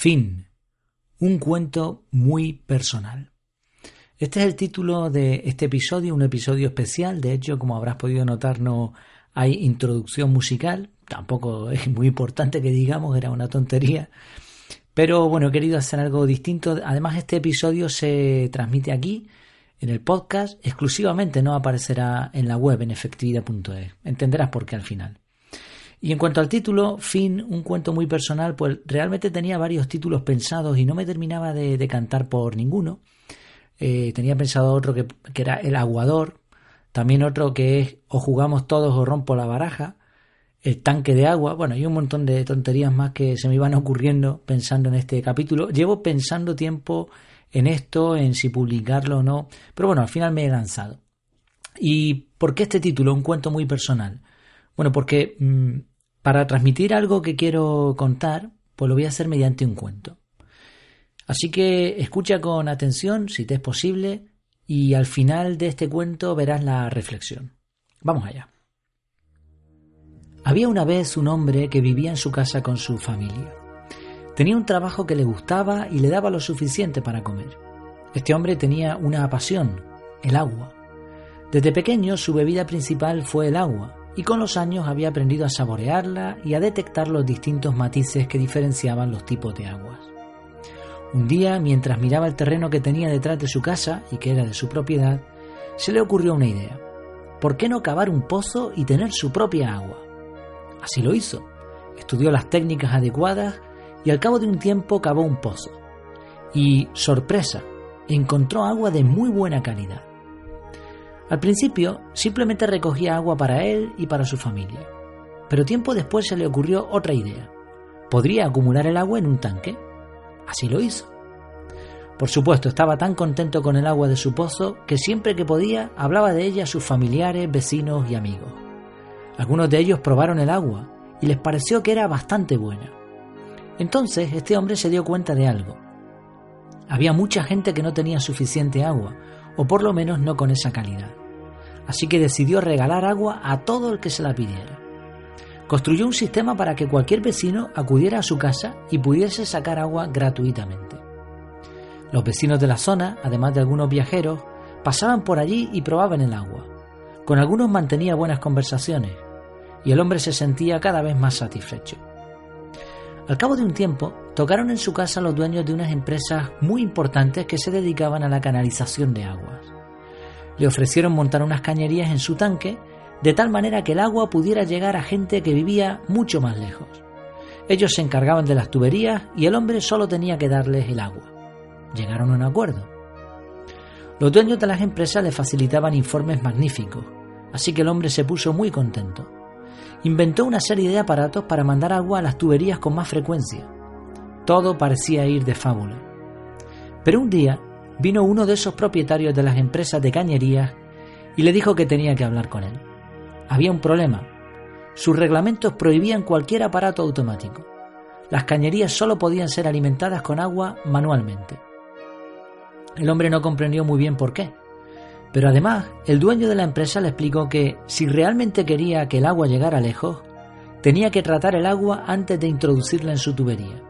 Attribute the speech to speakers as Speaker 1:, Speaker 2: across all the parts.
Speaker 1: Fin. Un cuento muy personal. Este es el título de este episodio, un episodio especial. De hecho, como habrás podido notar, no hay introducción musical. Tampoco es muy importante que digamos, era una tontería. Pero bueno, he querido hacer algo distinto. Además, este episodio se transmite aquí, en el podcast, exclusivamente no aparecerá en la web, en efectividad.es. Entenderás por qué al final. Y en cuanto al título, Fin, un cuento muy personal, pues realmente tenía varios títulos pensados y no me terminaba de, cantar por ninguno. Eh, tenía pensado otro que, que, era El Aguador, también otro que es O jugamos todos o rompo la baraja, El tanque de agua, bueno, y un montón de tonterías más que se me iban ocurriendo pensando en este capítulo. Llevo pensando tiempo en esto, en si publicarlo o no, pero bueno, al final me he lanzado. ¿Y por qué este título? Un cuento muy personal. Bueno, porque mm, para transmitir algo que quiero contar, pues lo voy a hacer mediante un cuento. Así que escucha con atención, si te es posible, y al final de este cuento verás la reflexión. Vamos allá. Había una vez un hombre que vivía en su casa con su familia. Tenía un trabajo que le gustaba y le daba lo suficiente para comer. Este hombre tenía una pasión, el agua. Desde pequeño su bebida principal fue el agua, y con los años había aprendido a saborearla y a detectar los distintos matices que diferenciaban los tipos de aguas. Un día, mientras miraba el terreno que tenía detrás de su casa y que era de su propiedad, se le ocurrió una idea. ¿Por qué no cavar un pozo y tener su propia agua? Así lo hizo. Estudió las técnicas adecuadas y al cabo de un tiempo cavó un pozo. Y, sorpresa, encontró agua de muy buena calidad. Al principio simplemente recogía agua para él y para su familia, pero tiempo después se le ocurrió otra idea. Podría acumular el agua en un tanque. Así lo hizo. Por supuesto, estaba tan contento con el agua de su pozo que siempre que podía hablaba de ella a sus familiares, vecinos y amigos. Algunos de ellos probaron el agua y les pareció que era bastante buena. Entonces este hombre se dio cuenta de algo. Había mucha gente que no tenía suficiente agua, o por lo menos no con esa calidad así que decidió regalar agua a todo el que se la pidiera. Construyó un sistema para que cualquier vecino acudiera a su casa y pudiese sacar agua gratuitamente. Los vecinos de la zona, además de algunos viajeros, pasaban por allí y probaban el agua. Con algunos mantenía buenas conversaciones y el hombre se sentía cada vez más satisfecho. Al cabo de un tiempo, tocaron en su casa los dueños de unas empresas muy importantes que se dedicaban a la canalización de aguas le ofrecieron montar unas cañerías en su tanque de tal manera que el agua pudiera llegar a gente que vivía mucho más lejos. Ellos se encargaban de las tuberías y el hombre solo tenía que darles el agua. Llegaron a un acuerdo. Los dueños de las empresas le facilitaban informes magníficos, así que el hombre se puso muy contento. Inventó una serie de aparatos para mandar agua a las tuberías con más frecuencia. Todo parecía ir de fábula. Pero un día vino uno de esos propietarios de las empresas de cañerías y le dijo que tenía que hablar con él. Había un problema. Sus reglamentos prohibían cualquier aparato automático. Las cañerías solo podían ser alimentadas con agua manualmente. El hombre no comprendió muy bien por qué. Pero además, el dueño de la empresa le explicó que si realmente quería que el agua llegara lejos, tenía que tratar el agua antes de introducirla en su tubería.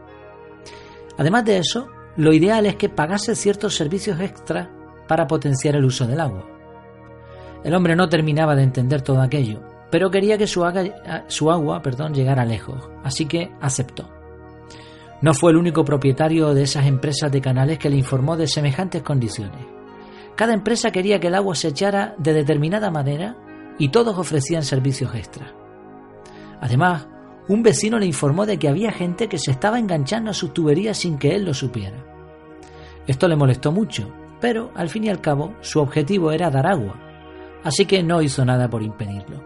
Speaker 1: Además de eso, lo ideal es que pagase ciertos servicios extra para potenciar el uso del agua. El hombre no terminaba de entender todo aquello, pero quería que su agua, su agua perdón, llegara lejos, así que aceptó. No fue el único propietario de esas empresas de canales que le informó de semejantes condiciones. Cada empresa quería que el agua se echara de determinada manera y todos ofrecían servicios extra. Además, un vecino le informó de que había gente que se estaba enganchando a sus tuberías sin que él lo supiera. Esto le molestó mucho, pero al fin y al cabo su objetivo era dar agua, así que no hizo nada por impedirlo.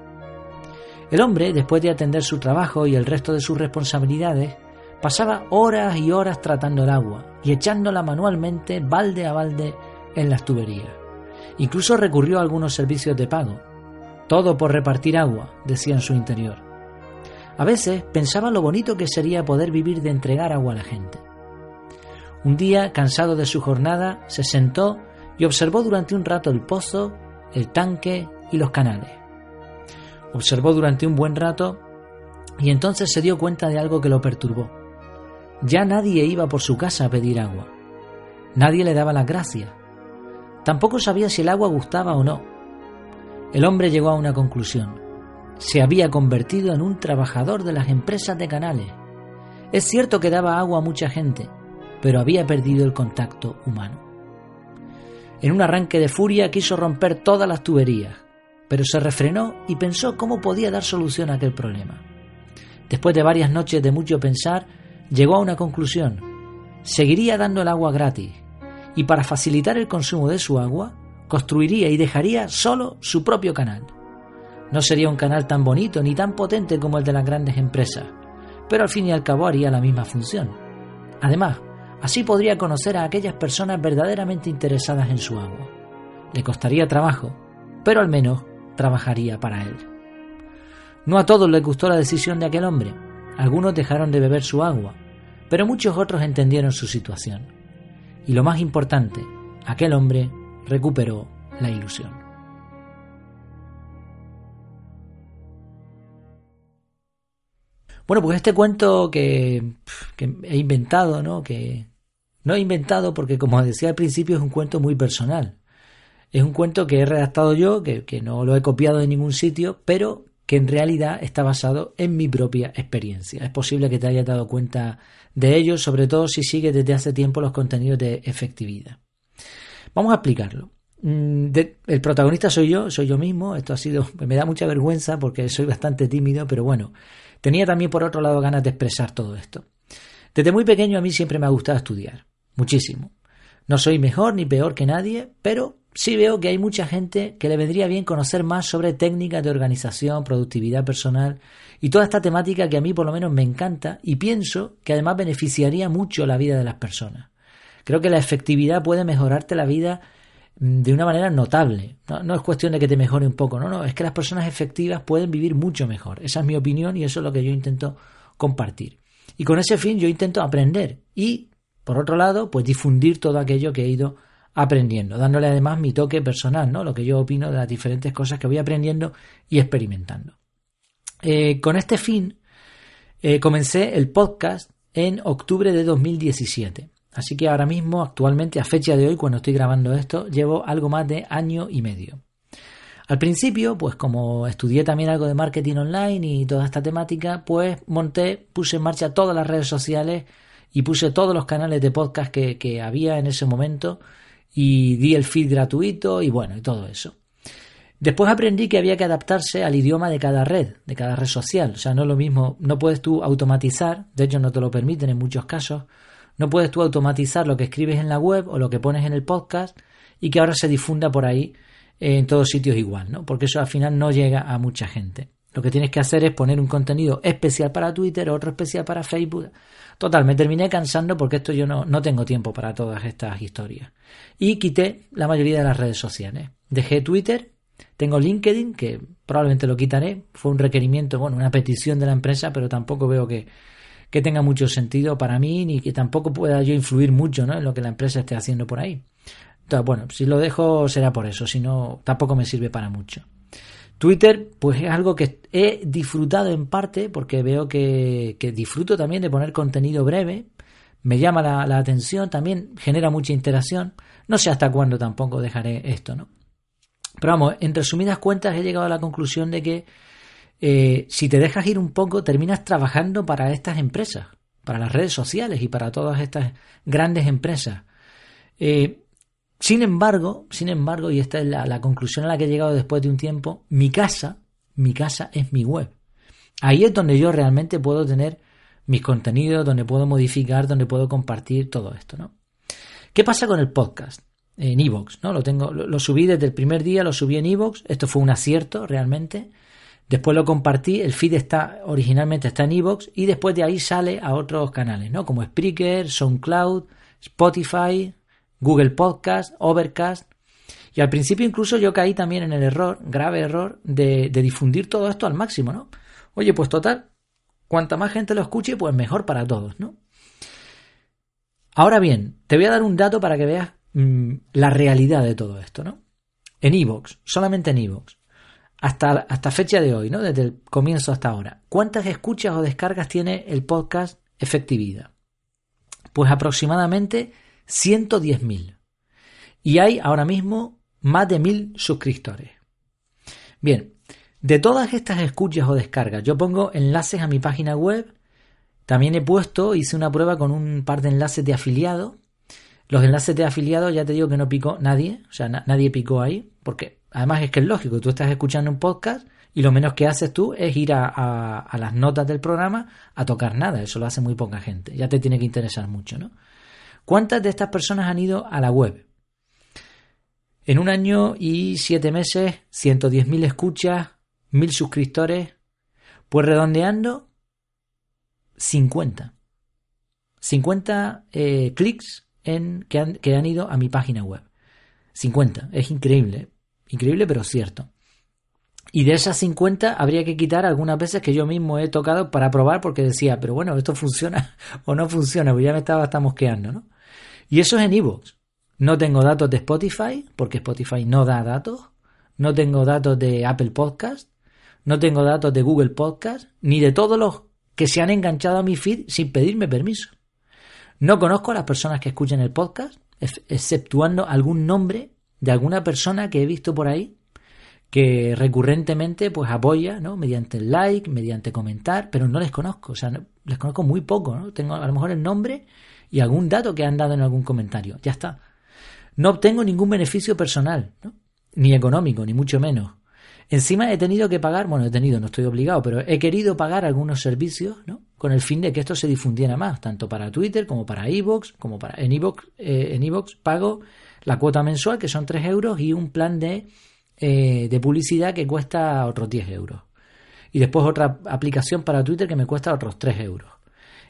Speaker 1: El hombre, después de atender su trabajo y el resto de sus responsabilidades, pasaba horas y horas tratando el agua y echándola manualmente balde a balde en las tuberías. Incluso recurrió a algunos servicios de pago. Todo por repartir agua, decía en su interior. A veces pensaba lo bonito que sería poder vivir de entregar agua a la gente. Un día, cansado de su jornada, se sentó y observó durante un rato el pozo, el tanque y los canales. Observó durante un buen rato y entonces se dio cuenta de algo que lo perturbó. Ya nadie iba por su casa a pedir agua. Nadie le daba las gracias. Tampoco sabía si el agua gustaba o no. El hombre llegó a una conclusión. Se había convertido en un trabajador de las empresas de canales. Es cierto que daba agua a mucha gente, pero había perdido el contacto humano. En un arranque de furia quiso romper todas las tuberías, pero se refrenó y pensó cómo podía dar solución a aquel problema. Después de varias noches de mucho pensar, llegó a una conclusión. Seguiría dando el agua gratis, y para facilitar el consumo de su agua, construiría y dejaría solo su propio canal. No sería un canal tan bonito ni tan potente como el de las grandes empresas, pero al fin y al cabo haría la misma función. Además, así podría conocer a aquellas personas verdaderamente interesadas en su agua. Le costaría trabajo, pero al menos trabajaría para él. No a todos les gustó la decisión de aquel hombre. Algunos dejaron de beber su agua, pero muchos otros entendieron su situación. Y lo más importante, aquel hombre recuperó la ilusión. Bueno, pues este cuento que, he inventado, ¿no? Que no he inventado porque, como decía al principio, es un cuento muy personal. Es un cuento que he redactado yo, que, no lo he copiado de ningún sitio, pero que en realidad está basado en mi propia experiencia. Es posible que te hayas dado cuenta de ello, sobre todo si sigues desde hace tiempo los contenidos de efectividad. Vamos a explicarlo. Mm, el protagonista soy yo, soy yo mismo. Esto ha sido, me da mucha vergüenza porque soy bastante tímido, pero bueno, tenía también por otro lado ganas de expresar todo esto. Desde muy pequeño a mí siempre me ha gustado estudiar, muchísimo. No soy mejor ni peor que nadie, pero sí veo que hay mucha gente que le vendría bien conocer más sobre técnicas de organización, productividad personal y toda esta temática que a mí por lo menos me encanta y pienso que además beneficiaría mucho la vida de las personas. Creo que la efectividad puede mejorarte la vida de una manera notable. No, es cuestión de que te mejore un poco, no, no, es que las personas efectivas pueden vivir mucho mejor. Esa es mi opinión y eso es lo que yo intento compartir. Y con ese fin yo intento aprender y, por otro lado, pues difundir todo aquello que he ido aprendiendo, dándole además mi toque personal, ¿no? Lo que yo opino de las diferentes cosas que voy aprendiendo y experimentando. Eh, con este fin, eh, comencé el podcast en octubre de 2017. Así que ahora mismo, actualmente, a fecha de hoy, cuando estoy grabando esto, llevo algo más de año y medio. Al principio, pues como estudié también algo de marketing online y toda esta temática, pues monté, puse en marcha todas las redes sociales y puse todos los canales de podcast que, había en ese momento y di el feed gratuito y bueno, y todo eso. Después aprendí que había que adaptarse al idioma de cada red, de cada red social. O sea, no es lo mismo, no puedes tú automatizar, de hecho no te lo permiten en muchos casos, no puedes tú automatizar lo que escribes en la web o lo que pones en el podcast y que ahora se difunda por ahí en todos sitios igual, ¿no? Porque eso al final no llega a mucha gente. Lo que tienes que hacer es poner un contenido especial para Twitter, otro especial para Facebook. Total, me terminé cansando porque esto yo no, no tengo tiempo para todas estas historias. Y quité la mayoría de las redes sociales. Dejé Twitter, tengo LinkedIn, que probablemente lo quitaré. Fue un requerimiento, bueno, una petición de la empresa, pero tampoco veo que, que tenga mucho sentido para mí ni que tampoco pueda yo influir mucho ¿no? en lo que la empresa esté haciendo por ahí. Entonces, bueno, si lo dejo será por eso, si no, tampoco me sirve para mucho. Twitter, pues es algo que he disfrutado en parte porque veo que, disfruto también de poner contenido breve, me llama la, atención, también genera mucha interacción. No sé hasta cuándo tampoco dejaré esto, ¿no? Pero vamos, en resumidas cuentas he llegado a la conclusión de que eh, si te dejas ir un poco, terminas trabajando para estas empresas, para las redes sociales y para todas estas grandes empresas. Eh, sin embargo, sin embargo, y esta es la, conclusión a la que he llegado después de un tiempo, mi casa, mi casa es mi web. Ahí es donde yo realmente puedo tener mis contenidos, donde puedo modificar, donde puedo compartir todo esto, ¿no? ¿Qué pasa con el podcast? En Evox, ¿no? Lo tengo, lo, subí desde el primer día, lo subí en Evox. Esto fue un acierto realmente. Después lo compartí, el feed está originalmente está en Evox y después de ahí sale a otros canales, ¿no? Como Spreaker, SoundCloud, Spotify, Google Podcast, Overcast. Y al principio incluso yo caí también en el error, grave error, de, difundir todo esto al máximo, ¿no? Oye, pues total, cuanta más gente lo escuche, pues mejor para todos, ¿no? Ahora bien, te voy a dar un dato para que veas mm, la realidad de todo esto, ¿no? En Evox, solamente en Evox, hasta, hasta fecha de hoy, ¿no? Desde el comienzo hasta ahora, ¿cuántas escuchas o descargas tiene el podcast Efectividad? Pues aproximadamente 110.000. Y hay ahora mismo más de 1.000 suscriptores. Bien, de todas estas escuchas o descargas, yo pongo enlaces a mi página web. También he puesto, hice una prueba con un par de enlaces de afiliados. Los enlaces de afiliados ya te digo que no picó nadie, o sea, nadie picó ahí, porque además es que es lógico, tú estás escuchando un podcast y lo menos que haces tú es ir a, las notas del programa a tocar nada, eso lo hace muy poca gente, ya te tiene que interesar mucho, ¿no? ¿Cuántas de estas personas han ido a la web? En un año y siete meses, 110.000 escuchas, mil suscriptores, pues redondeando 50. 50 eh, clics en, que, han, que han ido a mi página web. 50. Es increíble. Increíble, pero cierto. Y de esas 50 habría que quitar algunas veces que yo mismo he tocado para probar porque decía, pero bueno, esto funciona o no funciona, pues ya me estaba hasta mosqueando, ¿no? Y eso es en iVoox. No tengo datos de Spotify, porque Spotify no da datos. No tengo datos de Apple Podcast no tengo datos de Google Podcast ni de todos los que se han enganchado a mi feed sin pedirme permiso. No conozco a las personas que escuchan el podcast, exceptuando algún nombre de alguna persona que he visto por ahí que recurrentemente pues apoya, ¿no? Mediante el like, mediante comentar, pero no les conozco, o sea, les conozco muy poco, ¿no? Tengo a lo mejor el nombre y algún dato que han dado en algún comentario, ya está. No obtengo ningún beneficio personal, ¿no? Ni económico, ni mucho menos. Encima he tenido que pagar, bueno, he tenido, no estoy obligado, pero he querido pagar algunos servicios, ¿no? Con el fin de que esto se difundiera más, tanto para Twitter como para iVoox, como para en iVoox, eh, en pago la cuota mensual, que son 3 euros, y un plan de, eh, de publicidad que cuesta otros 10 euros. Y después otra aplicación para Twitter que me cuesta otros 3 euros.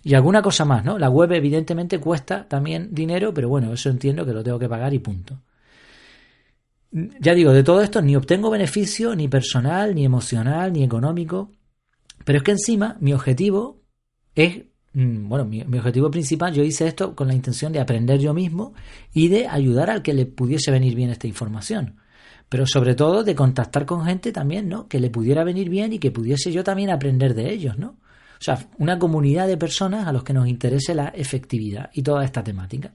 Speaker 1: Y alguna cosa más, ¿no? La web evidentemente cuesta también dinero, pero bueno, eso entiendo que lo tengo que pagar y punto ya digo, de todo esto ni obtengo beneficio ni personal, ni emocional, ni económico. Pero es que encima mi objetivo es, mm, bueno, mi, objetivo principal, yo hice esto con la intención de aprender yo mismo y de ayudar al que le pudiese venir bien esta información. Pero sobre todo de contactar con gente también, ¿no? Que le pudiera venir bien y que pudiese yo también aprender de ellos, ¿no? O sea, una comunidad de personas a los que nos interese la efectividad y toda esta temática.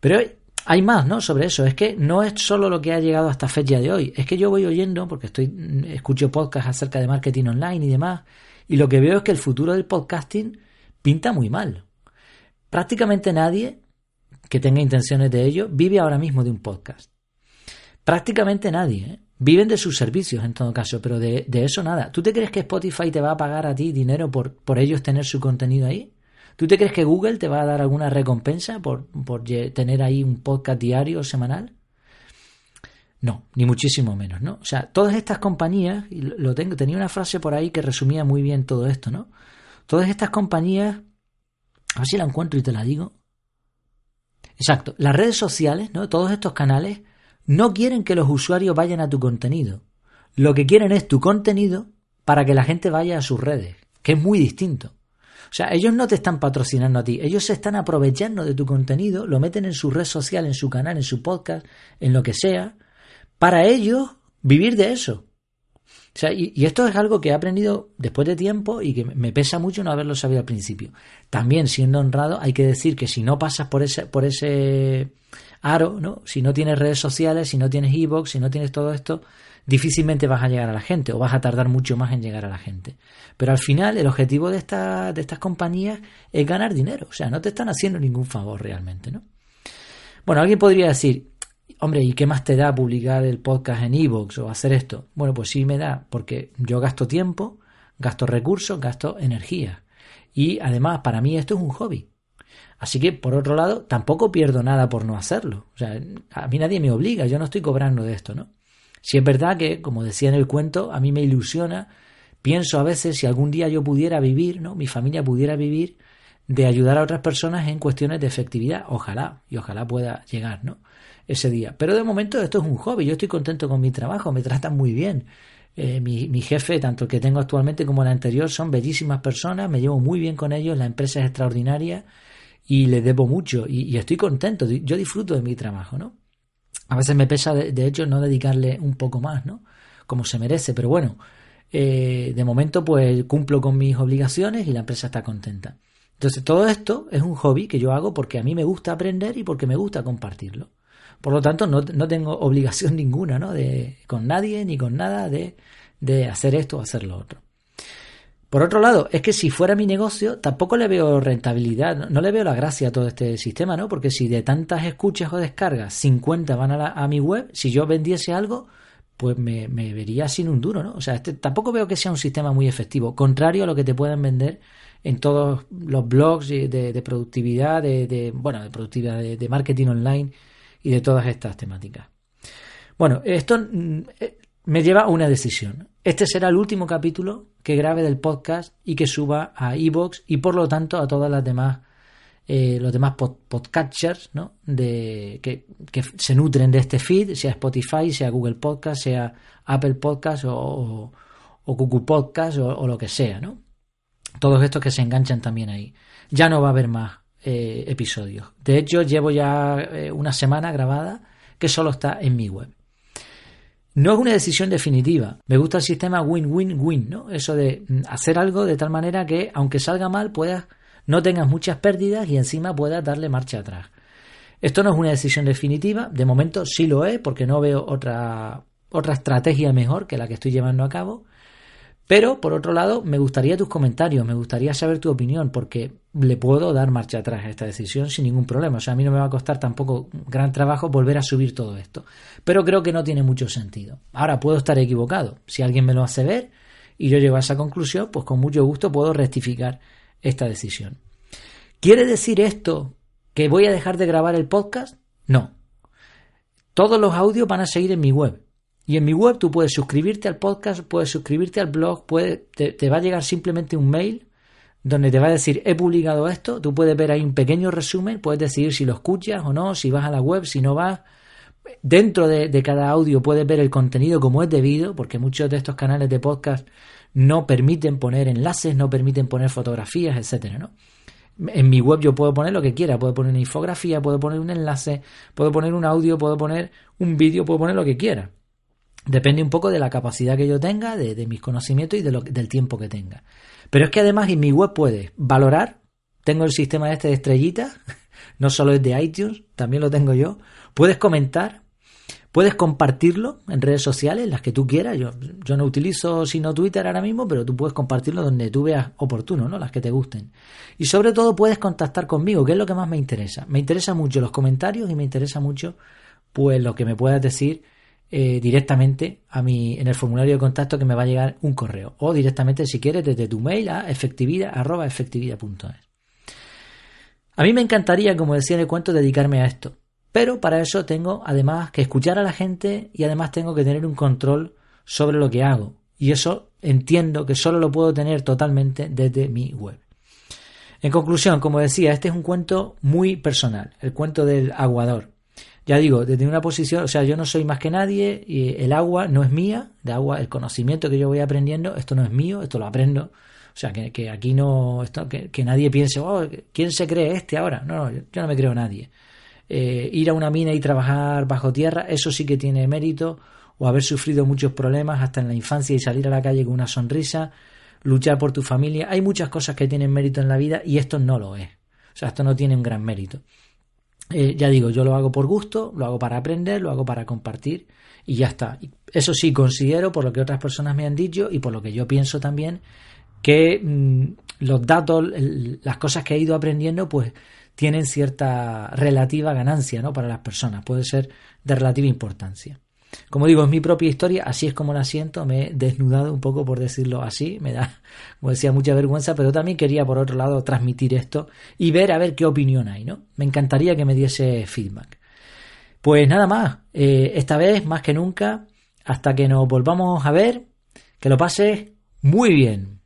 Speaker 1: Pero hay más, ¿no? Sobre eso. Es que no es solo lo que ha llegado hasta fecha de hoy. Es que yo voy oyendo, porque estoy, escucho podcasts acerca de marketing online y demás, y lo que veo es que el futuro del podcasting pinta muy mal. Prácticamente nadie que tenga intenciones de ello vive ahora mismo de un podcast. Prácticamente nadie. ¿eh? Viven de sus servicios en todo caso, pero de, de, eso nada. ¿Tú te crees que Spotify te va a pagar a ti dinero por, por ellos tener su contenido ahí? ¿Tú te crees que Google te va a dar alguna recompensa por, tener ahí un podcast diario o semanal? No, ni muchísimo menos, ¿no? O sea, todas estas compañías, y lo tengo, tenía una frase por ahí que resumía muy bien todo esto, ¿no? Todas estas compañías, a ver si la encuentro y te la digo. Exacto, las redes sociales, ¿no? Todos estos canales no quieren que los usuarios vayan a tu contenido. Lo que quieren es tu contenido para que la gente vaya a sus redes, que es muy distinto. O sea, ellos no te están patrocinando a ti, ellos se están aprovechando de tu contenido, lo meten en su red social, en su canal, en su podcast, en lo que sea, para ellos vivir de eso. O sea, y, esto es algo que he aprendido después de tiempo y que me pesa mucho no haberlo sabido al principio. También, siendo honrado, hay que decir que si no pasas por ese, por ese aro, ¿no? Si no tienes redes sociales, si no tienes e si no tienes todo esto, difícilmente vas a llegar a la gente o vas a tardar mucho más en llegar a la gente. Pero al final el objetivo de, de estas compañías es ganar dinero, o sea, no te están haciendo ningún favor realmente, ¿no? Bueno, alguien podría decir, hombre, ¿y qué más te da publicar el podcast en iVoox o hacer esto? Bueno, pues sí me da, porque yo gasto tiempo, gasto recursos, gasto energía. Y además, para mí esto es un hobby. Así que, por otro lado, tampoco pierdo nada por no hacerlo. O sea, a mí nadie me obliga, yo no estoy cobrando de esto, ¿no? Si es verdad que, como decía en el cuento, a mí me ilusiona, pienso a veces si algún día yo pudiera vivir, ¿no? Mi familia pudiera vivir de ayudar a otras personas en cuestiones de efectividad. Ojalá, y ojalá pueda llegar, ¿no? Ese día. Pero de momento esto es un hobby, yo estoy contento con mi trabajo, me tratan muy bien. Eh, mi, mi, jefe, tanto el que tengo actualmente como el anterior, son bellísimas personas, me llevo muy bien con ellos, la empresa es extraordinaria y les debo mucho y, y estoy contento, yo disfruto de mi trabajo, ¿no? A veces me pesa, de, hecho, no dedicarle un poco más, ¿no? Como se merece, pero bueno, eh, de momento pues cumplo con mis obligaciones y la empresa está contenta. Entonces, todo esto es un hobby que yo hago porque a mí me gusta aprender y porque me gusta compartirlo. Por lo tanto, no, tengo obligación ninguna, ¿no? De, con nadie ni con nada de, de hacer esto o hacer lo otro. Por otro lado, es que si fuera mi negocio, tampoco le veo rentabilidad, no le veo la gracia a todo este sistema, ¿no? Porque si de tantas escuchas o descargas 50 van a, mi web, si yo vendiese algo, pues me, vería sin un duro, ¿no? O sea, este, tampoco veo que sea un sistema muy efectivo, contrario a lo que te pueden vender en todos los blogs de, productividad, de, bueno, de productividad, de, marketing online y de todas estas temáticas. Bueno, esto mm, eh, me lleva a una decisión. Este será el último capítulo que grabe del podcast y que suba a iVoox y por lo tanto a todas las demás eh, los demás podcatchers ¿no? de, que, se nutren de este feed, sea Spotify, sea Google Podcast, sea Apple Podcast o, o, Google Podcast o, lo que sea, ¿no? Todos estos que se enganchan también ahí. Ya no va a haber más eh, episodios. De hecho, llevo ya eh, una semana grabada que solo está en mi web. No es una decisión definitiva. Me gusta el sistema win-win-win, ¿no? Eso de mm, hacer algo de tal manera que, aunque salga mal, puedas no tengas muchas pérdidas y encima puedas darle marcha atrás. Esto no es una decisión definitiva, de momento sí lo es porque no veo otra, otra estrategia mejor que la que estoy llevando a cabo. Pero, por otro lado, me gustaría tus comentarios, me gustaría saber tu opinión, porque le puedo dar marcha atrás a esta decisión sin ningún problema. O sea, a mí no me va a costar tampoco gran trabajo volver a subir todo esto. Pero creo que no tiene mucho sentido. Ahora, puedo estar equivocado. Si alguien me lo hace ver y yo llego a esa conclusión, pues con mucho gusto puedo rectificar esta decisión. ¿Quiere decir esto que voy a dejar de grabar el podcast? No. Todos los audios van a seguir en mi web. Y en mi web tú puedes suscribirte al podcast, puedes suscribirte al blog, te, te, va a llegar simplemente un mail donde te va a decir he publicado esto, tú puedes ver ahí un pequeño resumen, puedes decidir si lo escuchas o no, si vas a la web, si no vas. Dentro de, cada audio puedes ver el contenido como es debido, porque muchos de estos canales de podcast no permiten poner enlaces, no permiten poner fotografías, etcétera, ¿no? En mi web yo puedo poner lo que quiera, puedo poner una infografía, puedo poner un enlace, puedo poner un audio, puedo poner un vídeo, puedo poner lo que quiera. Depende un poco de la capacidad que yo tenga, de, mis conocimientos y del tiempo que tenga. Pero es que además en mi web puedes valorar, tengo el sistema este de estrellitas, no solo es de iTunes, también lo tengo yo, puedes comentar, Puedes compartirlo en redes sociales, las que tú quieras. Yo, yo no utilizo sino Twitter ahora mismo, pero tú puedes compartirlo donde tú veas oportuno, ¿no? Las que te gusten. Y sobre todo puedes contactar conmigo, que es lo que más me interesa. Me interesa mucho los comentarios y me interesa mucho, pues, lo que me puedas decir eh, directamente a mi, en el formulario de contacto que me va a llegar un correo. O directamente, si quieres, desde tu mail a efectividad, arroba efectividad.es. A mí me encantaría, como decía en el cuento, dedicarme a esto. Pero para eso tengo además que escuchar a la gente y además tengo que tener un control sobre lo que hago. Y eso entiendo que solo lo puedo tener totalmente desde mi web. En conclusión, como decía, este es un cuento muy personal, el cuento del aguador. Ya digo, desde una posición, o sea, yo no soy más que nadie, y el agua no es mía, de agua, el conocimiento que yo voy aprendiendo, esto no es mío, esto lo aprendo. O sea, que, aquí no, esto, que, nadie piense, oh, ¿quién se cree este ahora? No, no, yo no me creo nadie. Eh, ir a una mina y trabajar bajo tierra, eso sí que tiene mérito, o haber sufrido muchos problemas hasta en la infancia y salir a la calle con una sonrisa, luchar por tu familia. Hay muchas cosas que tienen mérito en la vida y esto no lo es. O sea, esto no tiene un gran mérito. Eh, ya digo, yo lo hago por gusto, lo hago para aprender, lo hago para compartir y ya está. Eso sí, considero, por lo que otras personas me han dicho y por lo que yo pienso también, que mm, los datos, las cosas que he ido aprendiendo, pues tienen cierta relativa ganancia ¿no? para las personas, puede ser de relativa importancia. Como digo, es mi propia historia, así es como la siento, me he desnudado un poco por decirlo así, me da, como decía, mucha vergüenza, pero también quería por otro lado transmitir esto y ver a ver qué opinión hay, ¿no? Me encantaría que me diese feedback. Pues nada más, eh, esta vez más que nunca, hasta que nos volvamos a ver, que lo pases muy bien.